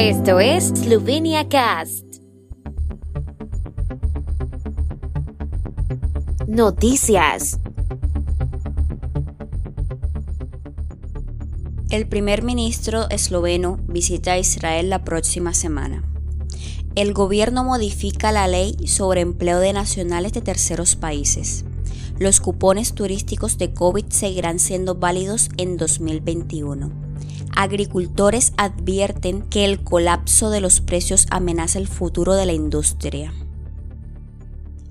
Esto es Slovenia Cast. Noticias. El primer ministro esloveno visita Israel la próxima semana. El gobierno modifica la ley sobre empleo de nacionales de terceros países. Los cupones turísticos de COVID seguirán siendo válidos en 2021 agricultores advierten que el colapso de los precios amenaza el futuro de la industria.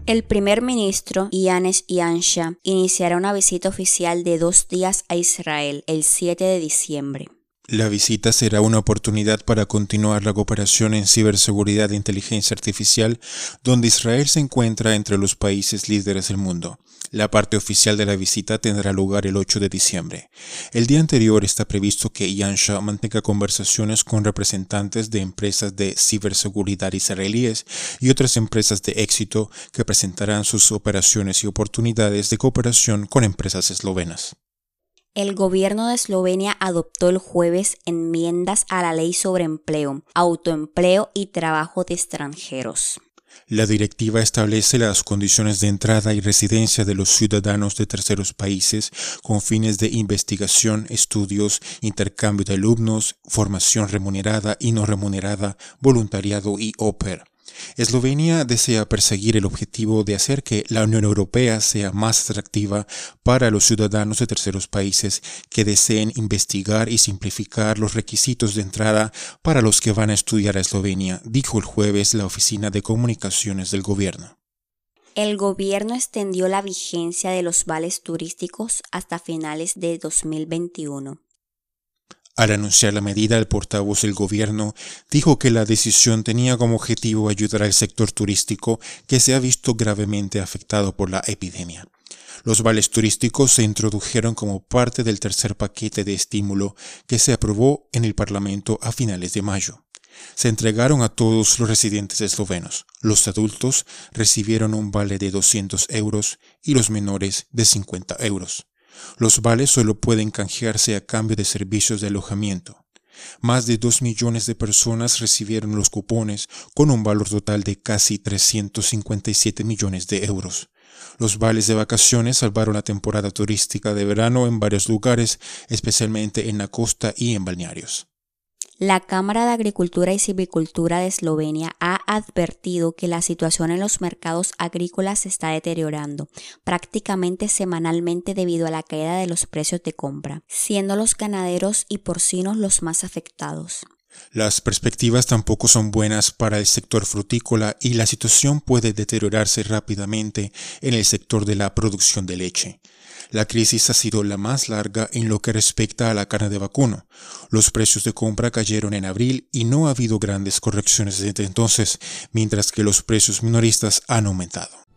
El primer ministro Yanes Yansha iniciará una visita oficial de dos días a Israel el 7 de diciembre. La visita será una oportunidad para continuar la cooperación en ciberseguridad e inteligencia artificial, donde Israel se encuentra entre los países líderes del mundo. La parte oficial de la visita tendrá lugar el 8 de diciembre. El día anterior está previsto que Yansha mantenga conversaciones con representantes de empresas de ciberseguridad israelíes y otras empresas de éxito que presentarán sus operaciones y oportunidades de cooperación con empresas eslovenas. El gobierno de Eslovenia adoptó el jueves enmiendas a la ley sobre empleo, autoempleo y trabajo de extranjeros. La directiva establece las condiciones de entrada y residencia de los ciudadanos de terceros países con fines de investigación, estudios, intercambio de alumnos, formación remunerada y no remunerada, voluntariado y ópera. Eslovenia desea perseguir el objetivo de hacer que la Unión Europea sea más atractiva para los ciudadanos de terceros países que deseen investigar y simplificar los requisitos de entrada para los que van a estudiar a Eslovenia, dijo el jueves la Oficina de Comunicaciones del Gobierno. El gobierno extendió la vigencia de los vales turísticos hasta finales de 2021. Al anunciar la medida, el portavoz del gobierno dijo que la decisión tenía como objetivo ayudar al sector turístico que se ha visto gravemente afectado por la epidemia. Los vales turísticos se introdujeron como parte del tercer paquete de estímulo que se aprobó en el Parlamento a finales de mayo. Se entregaron a todos los residentes eslovenos. Los adultos recibieron un vale de 200 euros y los menores de 50 euros. Los vales solo pueden canjearse a cambio de servicios de alojamiento. Más de dos millones de personas recibieron los cupones con un valor total de casi 357 millones de euros. Los vales de vacaciones salvaron la temporada turística de verano en varios lugares, especialmente en la costa y en balnearios. La Cámara de Agricultura y Silvicultura de Eslovenia ha advertido que la situación en los mercados agrícolas se está deteriorando prácticamente semanalmente debido a la caída de los precios de compra, siendo los ganaderos y porcinos los más afectados. Las perspectivas tampoco son buenas para el sector frutícola y la situación puede deteriorarse rápidamente en el sector de la producción de leche. La crisis ha sido la más larga en lo que respecta a la carne de vacuno. Los precios de compra cayeron en abril y no ha habido grandes correcciones desde entonces, mientras que los precios minoristas han aumentado.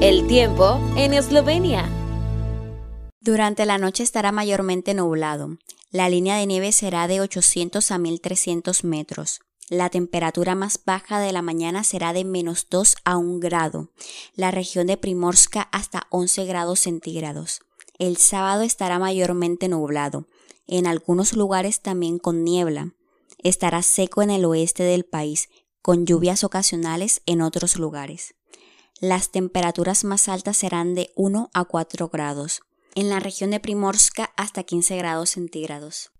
El tiempo en Eslovenia. Durante la noche estará mayormente nublado. La línea de nieve será de 800 a 1300 metros. La temperatura más baja de la mañana será de menos 2 a 1 grado. La región de Primorska hasta 11 grados centígrados. El sábado estará mayormente nublado. En algunos lugares también con niebla. Estará seco en el oeste del país, con lluvias ocasionales en otros lugares. Las temperaturas más altas serán de 1 a 4 grados. En la región de Primorska hasta 15 grados centígrados.